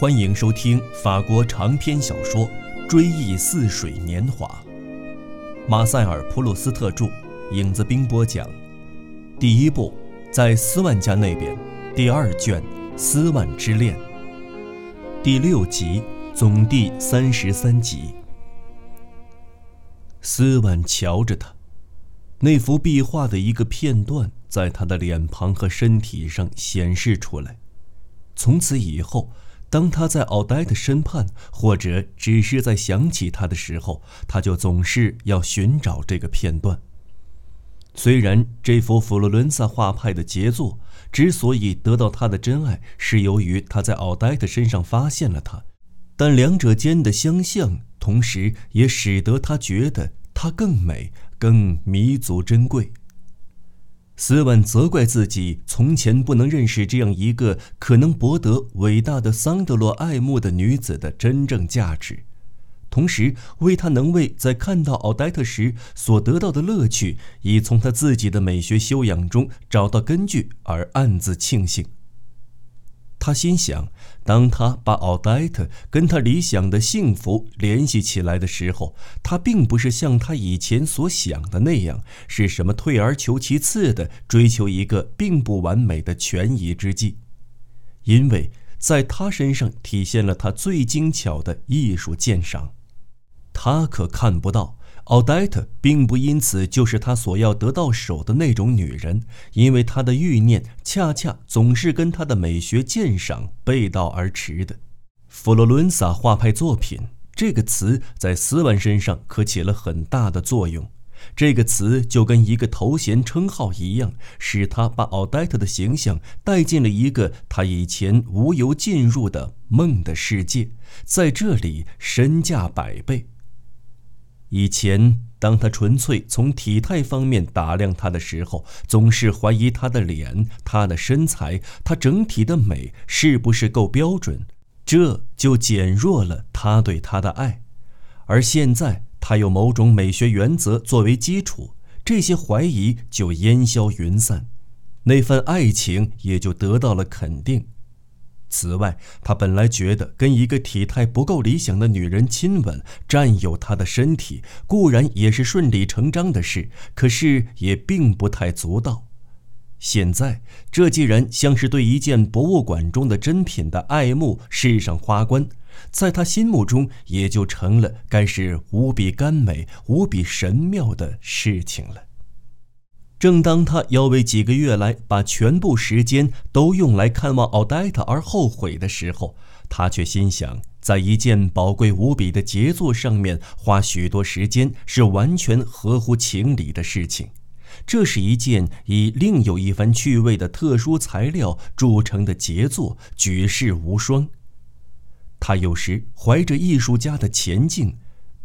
欢迎收听法国长篇小说《追忆似水年华》，马塞尔·普鲁斯特著，影子兵播讲。第一部，在斯万家那边，第二卷《斯万之恋》，第六集，总第三十三集。斯万瞧着他，那幅壁画的一个片段在他的脸庞和身体上显示出来。从此以后。当他在奥黛的身畔，或者只是在想起他的时候，他就总是要寻找这个片段。虽然这幅佛罗伦萨画派的杰作之所以得到他的真爱，是由于他在奥黛的身上发现了他，但两者间的相像，同时也使得他觉得她更美、更弥足珍贵。斯万责怪自己从前不能认识这样一个可能博得伟大的桑德罗爱慕的女子的真正价值，同时为他能为在看到奥黛特时所得到的乐趣，以从他自己的美学修养中找到根据而暗自庆幸。他心想，当他把奥黛特跟他理想的幸福联系起来的时候，他并不是像他以前所想的那样，是什么退而求其次的追求一个并不完美的权宜之计，因为在他身上体现了他最精巧的艺术鉴赏，他可看不到。奥黛特并不因此就是他所要得到手的那种女人，因为他的欲念恰恰总是跟他的美学鉴赏背道而驰的。佛罗伦萨画派作品这个词在斯万身上可起了很大的作用，这个词就跟一个头衔称号一样，使他把奥黛特的形象带进了一个他以前无由进入的梦的世界，在这里身价百倍。以前，当他纯粹从体态方面打量她的时候，总是怀疑她的脸、她的身材、她整体的美是不是够标准，这就减弱了他对她的爱。而现在，他有某种美学原则作为基础，这些怀疑就烟消云散，那份爱情也就得到了肯定。此外，他本来觉得跟一个体态不够理想的女人亲吻、占有她的身体，固然也是顺理成章的事，可是也并不太足道。现在，这既然像是对一件博物馆中的珍品的爱慕、饰上花冠，在他心目中也就成了该是无比甘美、无比神妙的事情了。正当他要为几个月来把全部时间都用来看望奥黛特而后悔的时候，他却心想，在一件宝贵无比的杰作上面花许多时间是完全合乎情理的事情。这是一件以另有一番趣味的特殊材料铸成的杰作，举世无双。他有时怀着艺术家的前进。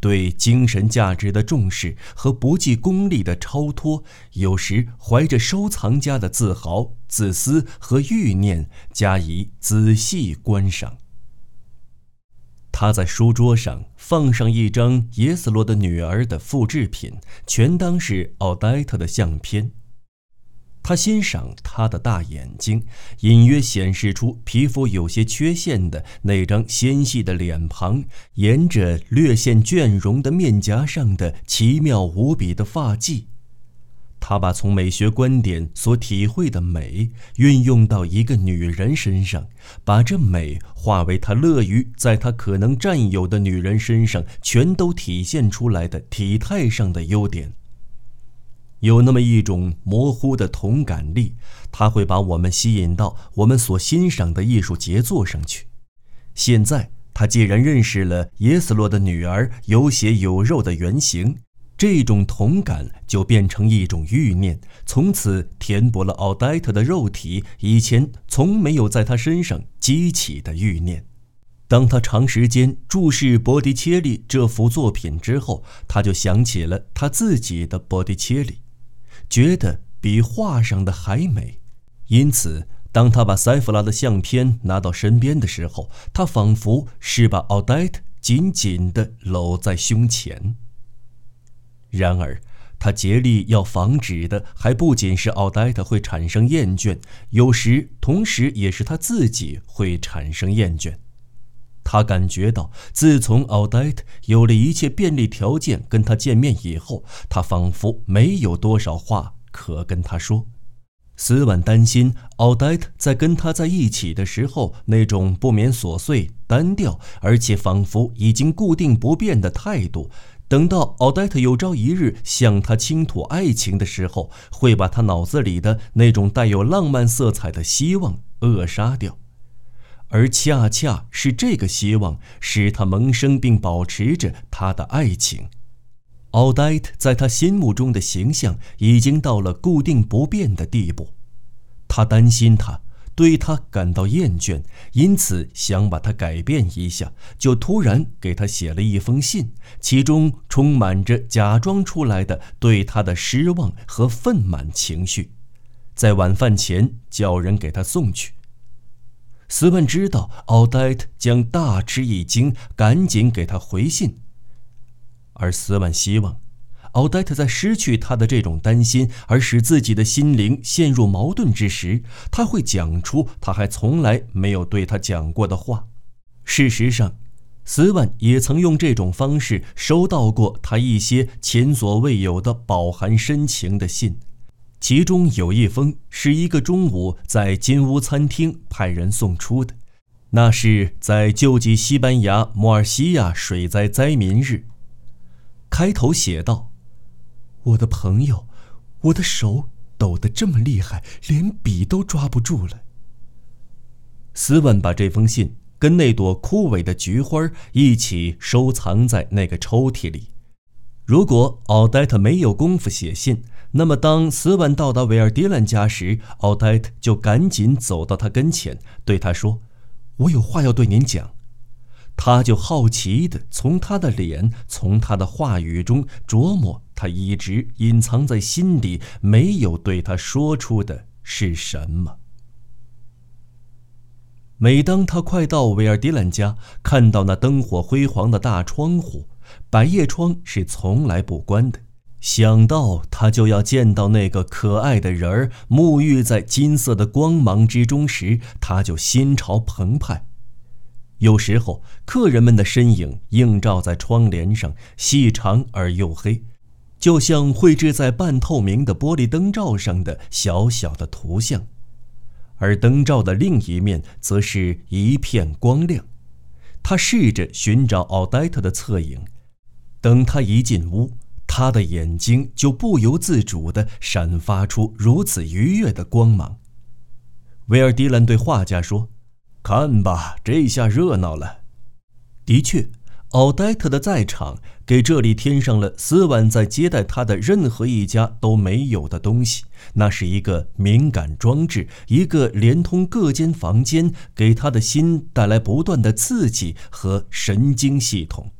对精神价值的重视和不计功利的超脱，有时怀着收藏家的自豪、自私和欲念加以仔细观赏。他在书桌上放上一张耶斯罗的女儿的复制品，全当是奥黛特的相片。他欣赏她的大眼睛，隐约显示出皮肤有些缺陷的那张纤细的脸庞，沿着略显倦容的面颊上的奇妙无比的发髻。他把从美学观点所体会的美运用到一个女人身上，把这美化为他乐于在他可能占有的女人身上全都体现出来的体态上的优点。有那么一种模糊的同感力，它会把我们吸引到我们所欣赏的艺术杰作上去。现在，他既然认识了耶斯洛的女儿有血有肉的原型，这种同感就变成一种欲念，从此填补了奥黛特的肉体以前从没有在他身上激起的欲念。当他长时间注视波迪切利这幅作品之后，他就想起了他自己的波迪切利。觉得比画上的还美，因此，当他把塞弗拉的相片拿到身边的时候，他仿佛是把奥黛特紧紧地搂在胸前。然而，他竭力要防止的还不仅是奥黛特会产生厌倦，有时同时也是他自己会产生厌倦。他感觉到，自从奥黛特有了一切便利条件跟他见面以后，他仿佛没有多少话可跟他说。斯万担心奥黛特在跟他在一起的时候，那种不免琐碎、单调，而且仿佛已经固定不变的态度，等到奥黛特有朝一日向他倾吐爱情的时候，会把他脑子里的那种带有浪漫色彩的希望扼杀掉。而恰恰是这个希望，使他萌生并保持着他的爱情。奥黛特在他心目中的形象已经到了固定不变的地步，他担心他对他感到厌倦，因此想把他改变一下，就突然给他写了一封信，其中充满着假装出来的对他的失望和愤满情绪，在晚饭前叫人给他送去。斯文知道奥黛特将大吃一惊，赶紧给他回信。而斯万希望，奥黛特在失去他的这种担心，而使自己的心灵陷入矛盾之时，他会讲出他还从来没有对他讲过的话。事实上，斯万也曾用这种方式收到过他一些前所未有的饱含深情的信，其中有一封是一个中午在金屋餐厅派人送出的，那是在救济西班牙摩尔西亚水灾灾民日。开头写道：“我的朋友，我的手抖得这么厉害，连笔都抓不住了。”斯文把这封信跟那朵枯萎的菊花一起收藏在那个抽屉里。如果奥黛特没有功夫写信，那么当斯文到达维尔迪兰家时，奥黛特就赶紧走到他跟前，对他说：“我有话要对您讲。”他就好奇地从他的脸、从他的话语中琢磨，他一直隐藏在心底、没有对他说出的是什么。每当他快到维尔迪兰家，看到那灯火辉煌的大窗户，百叶窗是从来不关的，想到他就要见到那个可爱的人儿沐浴在金色的光芒之中时，他就心潮澎湃。有时候，客人们的身影映照在窗帘上，细长而又黑，就像绘制在半透明的玻璃灯罩上的小小的图像；而灯罩的另一面则是一片光亮。他试着寻找奥黛特的侧影，等他一进屋，他的眼睛就不由自主地闪发出如此愉悦的光芒。维尔迪兰对画家说。看吧，这下热闹了。的确，奥黛特的在场给这里添上了斯万在接待他的任何一家都没有的东西。那是一个敏感装置，一个连通各间房间，给他的心带来不断的刺激和神经系统。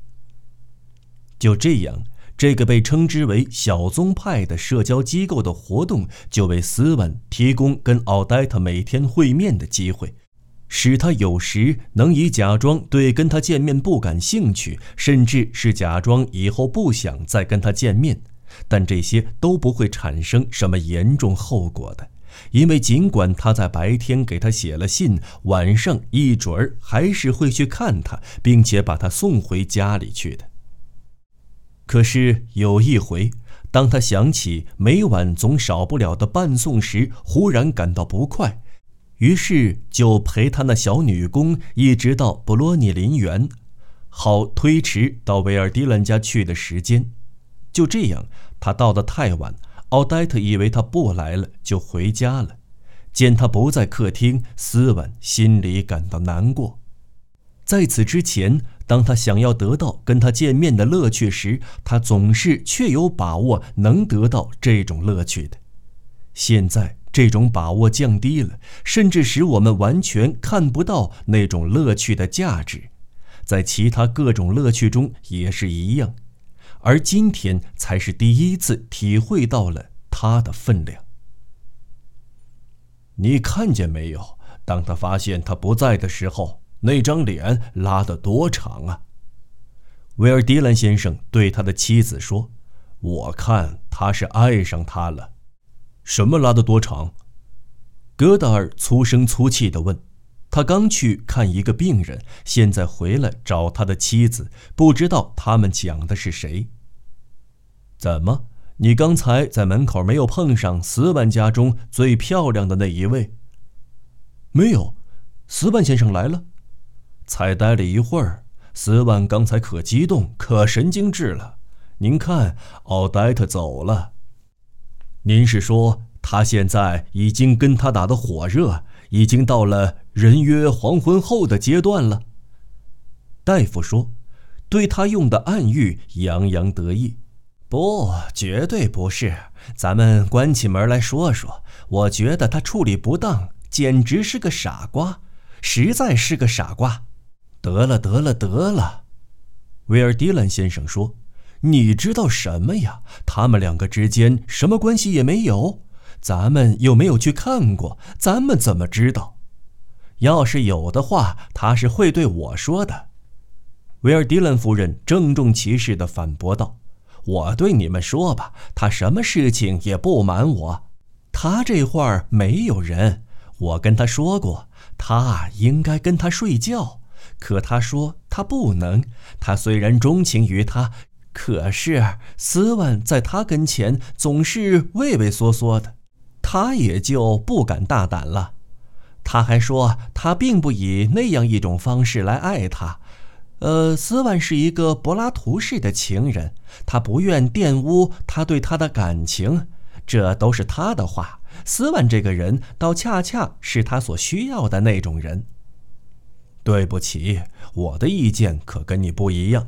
就这样，这个被称之为“小宗派”的社交机构的活动，就为斯文提供跟奥黛特每天会面的机会。使他有时能以假装对跟他见面不感兴趣，甚至是假装以后不想再跟他见面，但这些都不会产生什么严重后果的，因为尽管他在白天给他写了信，晚上一准儿还是会去看他，并且把他送回家里去的。可是有一回，当他想起每晚总少不了的伴送时，忽然感到不快。于是就陪他那小女工一直到布洛尼林园，好推迟到维尔迪兰家去的时间。就这样，他到得太晚，奥黛特以为他不来了，就回家了。见他不在客厅，斯文心里感到难过。在此之前，当他想要得到跟他见面的乐趣时，他总是确有把握能得到这种乐趣的。现在。这种把握降低了，甚至使我们完全看不到那种乐趣的价值，在其他各种乐趣中也是一样，而今天才是第一次体会到了它的分量。你看见没有？当他发现他不在的时候，那张脸拉得多长啊！威尔迪兰先生对他的妻子说：“我看他是爱上他了。”什么拉得多长？戈达尔粗声粗气地问：“他刚去看一个病人，现在回来找他的妻子，不知道他们讲的是谁。怎么，你刚才在门口没有碰上斯万家中最漂亮的那一位？没有，斯万先生来了。才待了一会儿，斯万刚才可激动，可神经质了。您看，奥黛特走了。您是说他现在已经跟他打得火热，已经到了人约黄昏后的阶段了？大夫说，对他用的暗喻洋洋得意。不，绝对不是。咱们关起门来说说，我觉得他处理不当，简直是个傻瓜，实在是个傻瓜。得了，得了，得了，威尔迪兰先生说。你知道什么呀？他们两个之间什么关系也没有，咱们又没有去看过，咱们怎么知道？要是有的话，他是会对我说的。”维尔迪兰夫人郑重其事地反驳道，“我对你们说吧，他什么事情也不瞒我。他这会儿没有人，我跟他说过，他应该跟他睡觉，可他说他不能。他虽然钟情于他。”可是斯万在他跟前总是畏畏缩缩的，他也就不敢大胆了。他还说他并不以那样一种方式来爱他。呃，斯万是一个柏拉图式的情人，他不愿玷污他对他的感情。这都是他的话。斯万这个人倒恰恰是他所需要的那种人。对不起，我的意见可跟你不一样。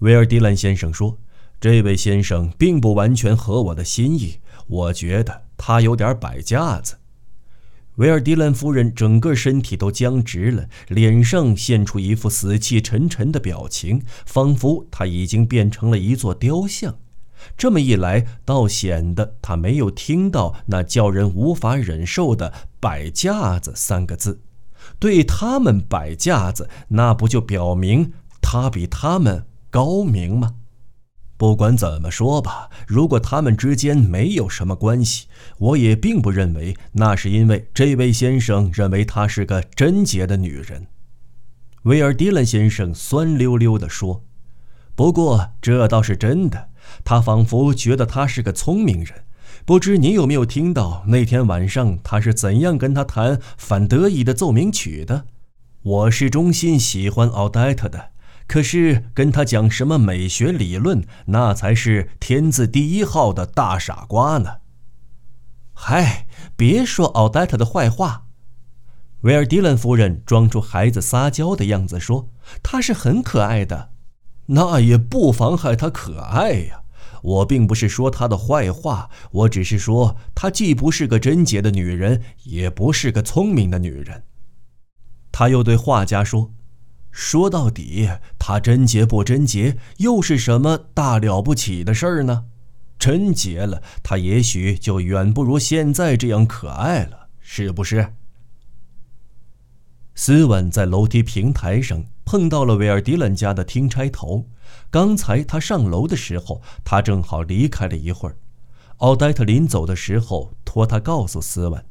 威尔迪兰先生说：“这位先生并不完全合我的心意，我觉得他有点摆架子。”威尔迪兰夫人整个身体都僵直了，脸上现出一副死气沉沉的表情，仿佛他已经变成了一座雕像。这么一来，倒显得他没有听到那叫人无法忍受的“摆架子”三个字。对他们摆架子，那不就表明他比他们？高明吗？不管怎么说吧，如果他们之间没有什么关系，我也并不认为那是因为这位先生认为她是个贞洁的女人。威尔迪兰先生酸溜溜地说：“不过这倒是真的，他仿佛觉得她是个聪明人。不知你有没有听到那天晚上他是怎样跟他弹反德意的奏鸣曲的？我是衷心喜欢奥黛特的。”可是跟他讲什么美学理论，那才是天字第一号的大傻瓜呢！嗨，别说奥黛特的坏话。维尔迪兰夫人装出孩子撒娇的样子说：“她是很可爱的，那也不妨害她可爱呀。我并不是说她的坏话，我只是说她既不是个贞洁的女人，也不是个聪明的女人。”他又对画家说。说到底，他贞洁不贞洁，又是什么大了不起的事儿呢？贞洁了，他也许就远不如现在这样可爱了，是不是？斯文在楼梯平台上碰到了维尔迪兰家的听差头。刚才他上楼的时候，他正好离开了一会儿。奥黛特临走的时候，托他告诉斯文，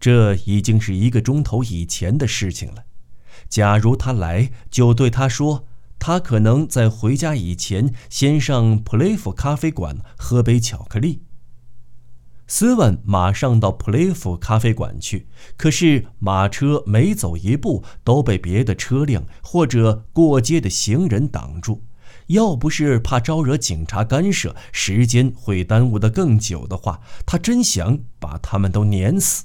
这已经是一个钟头以前的事情了。假如他来，就对他说，他可能在回家以前先上普雷夫咖啡馆喝杯巧克力。斯万马上到普雷夫咖啡馆去，可是马车每走一步都被别的车辆或者过街的行人挡住。要不是怕招惹警察干涉，时间会耽误得更久的话，他真想把他们都碾死。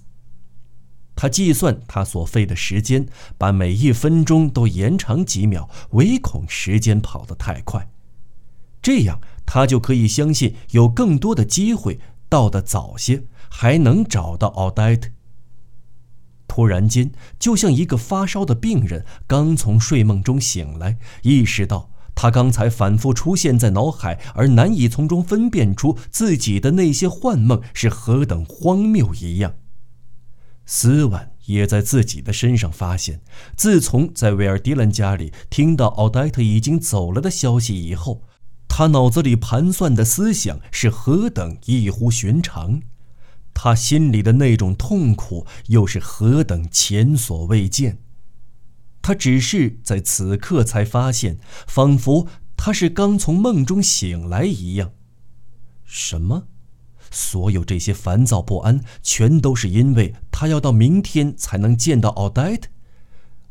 他计算他所费的时间，把每一分钟都延长几秒，唯恐时间跑得太快。这样他就可以相信有更多的机会到得早些，还能找到奥黛特。突然间，就像一个发烧的病人刚从睡梦中醒来，意识到他刚才反复出现在脑海而难以从中分辨出自己的那些幻梦是何等荒谬一样。斯万也在自己的身上发现，自从在维尔迪兰家里听到奥黛特已经走了的消息以后，他脑子里盘算的思想是何等异乎寻常。他心里的那种痛苦又是何等前所未见。他只是在此刻才发现，仿佛他是刚从梦中醒来一样。什么？所有这些烦躁不安，全都是因为他要到明天才能见到奥黛特，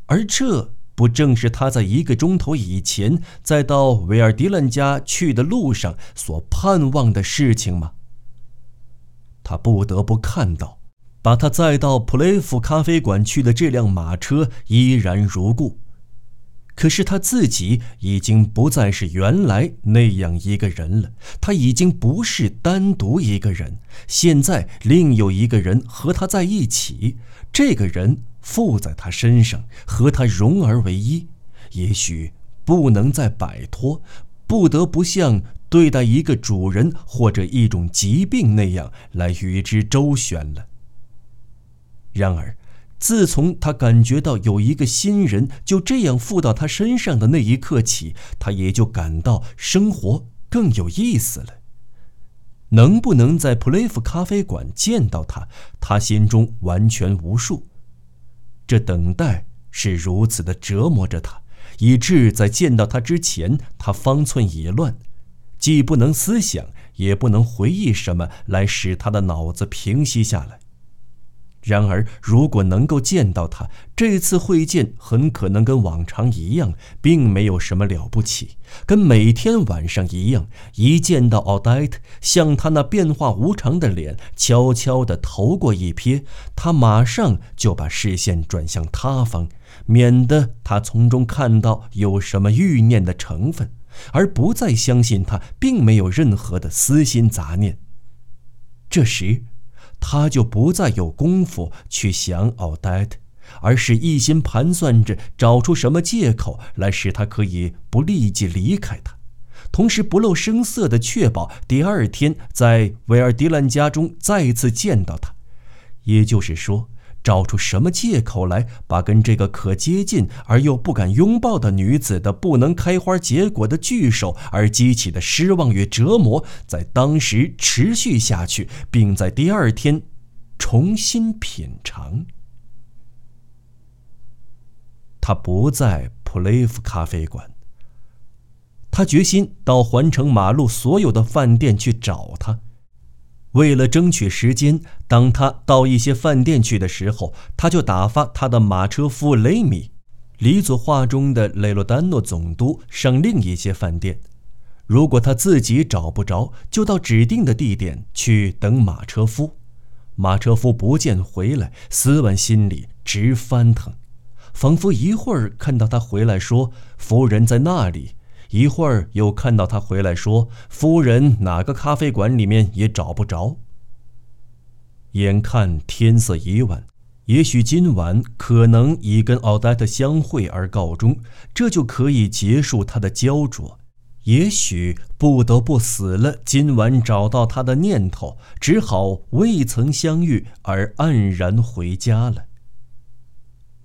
而这不正是他在一个钟头以前，在到维尔迪兰家去的路上所盼望的事情吗？他不得不看到，把他载到普雷夫咖啡馆去的这辆马车依然如故。可是他自己已经不再是原来那样一个人了，他已经不是单独一个人，现在另有一个人和他在一起，这个人附在他身上，和他融而为一，也许不能再摆脱，不得不像对待一个主人或者一种疾病那样来与之周旋了。然而。自从他感觉到有一个新人就这样附到他身上的那一刻起，他也就感到生活更有意思了。能不能在普雷夫咖啡馆见到他，他心中完全无数。这等待是如此的折磨着他，以致在见到他之前，他方寸已乱，既不能思想，也不能回忆什么来使他的脑子平息下来。然而，如果能够见到他，这次会见很可能跟往常一样，并没有什么了不起，跟每天晚上一样。一见到奥黛特，向他那变化无常的脸悄悄地投过一瞥，他马上就把视线转向他方，免得他从中看到有什么欲念的成分，而不再相信他并没有任何的私心杂念。这时。他就不再有功夫去想奥黛特，而是一心盘算着找出什么借口来使他可以不立即离开他，同时不露声色地确保第二天在维尔迪兰家中再次见到他。也就是说。找出什么借口来，把跟这个可接近而又不敢拥抱的女子的不能开花结果的聚首而激起的失望与折磨，在当时持续下去，并在第二天重新品尝。他不在普雷夫咖啡馆。他决心到环城马路所有的饭店去找他。为了争取时间，当他到一些饭店去的时候，他就打发他的马车夫雷米，黎佐画中的雷洛丹诺总督上另一些饭店。如果他自己找不着，就到指定的地点去等马车夫。马车夫不见回来，斯文心里直翻腾，仿佛一会儿看到他回来说夫人在那里。一会儿又看到他回来，说：“夫人哪个咖啡馆里面也找不着。”眼看天色已晚，也许今晚可能已跟奥黛特相会而告终，这就可以结束他的焦灼。也许不得不死了今晚找到他的念头，只好未曾相遇而黯然回家了。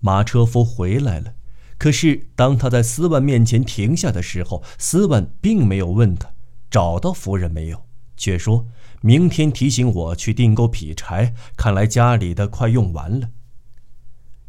马车夫回来了。可是，当他在斯万面前停下的时候，斯万并没有问他找到夫人没有，却说明天提醒我去订购劈柴。看来家里的快用完了。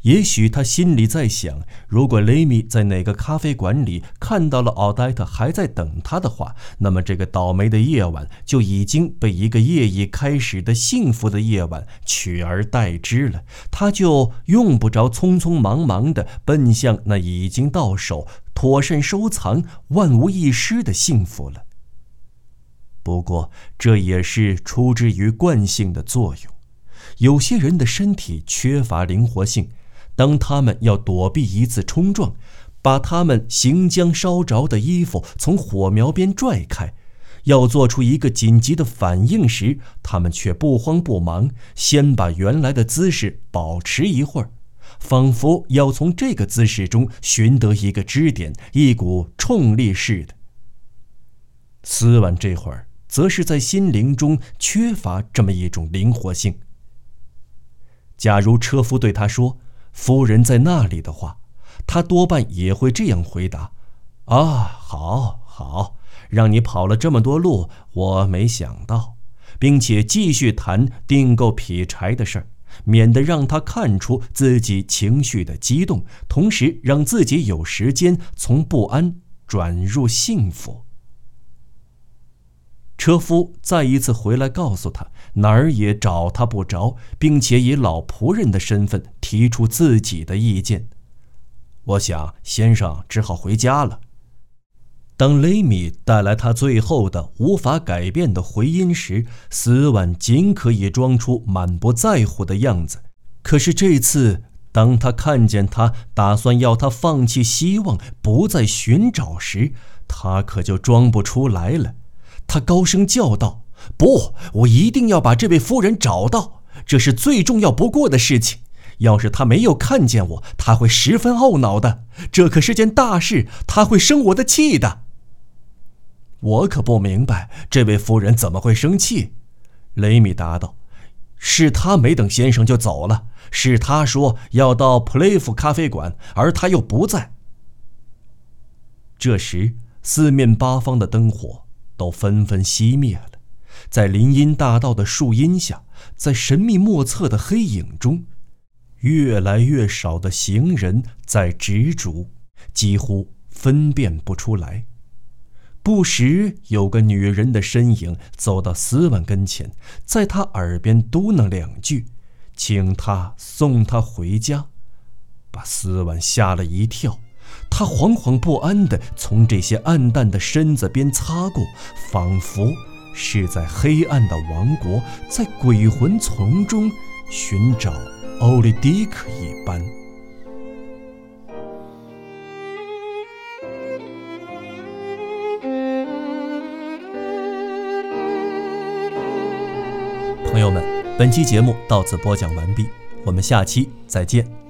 也许他心里在想：如果雷米在哪个咖啡馆里看到了奥黛特还在等他的话，那么这个倒霉的夜晚就已经被一个夜已开始的幸福的夜晚取而代之了。他就用不着匆匆忙忙地奔向那已经到手、妥善收藏、万无一失的幸福了。不过，这也是出之于惯性的作用。有些人的身体缺乏灵活性。当他们要躲避一次冲撞，把他们行将烧着的衣服从火苗边拽开，要做出一个紧急的反应时，他们却不慌不忙，先把原来的姿势保持一会儿，仿佛要从这个姿势中寻得一个支点，一股冲力似的。斯万这会儿则是在心灵中缺乏这么一种灵活性。假如车夫对他说，夫人在那里的话，他多半也会这样回答：“啊，好，好，让你跑了这么多路，我没想到。并且继续谈订购劈柴的事儿，免得让他看出自己情绪的激动，同时让自己有时间从不安转入幸福。车夫再一次回来告诉他，哪儿也找他不着，并且以老仆人的身份提出自己的意见。我想，先生只好回家了。当雷米带来他最后的无法改变的回音时，斯万尽可以装出满不在乎的样子。可是这次，当他看见他打算要他放弃希望，不再寻找时，他可就装不出来了。他高声叫道：“不，我一定要把这位夫人找到，这是最重要不过的事情。要是他没有看见我，他会十分懊恼的。这可是件大事，他会生我的气的。”我可不明白这位夫人怎么会生气，雷米答道：“是他没等先生就走了，是他说要到普雷夫咖啡馆，而他又不在。”这时，四面八方的灯火都纷纷熄灭了，在林荫大道的树荫下，在神秘莫测的黑影中，越来越少的行人在执着，几乎分辨不出来。不时有个女人的身影走到斯万跟前，在他耳边嘟囔两句，请他送他回家，把斯万吓了一跳。他惶惶不安地从这些暗淡的身子边擦过，仿佛是在黑暗的王国，在鬼魂丛中寻找奥利迪克一般。朋友们，本期节目到此播讲完毕，我们下期再见。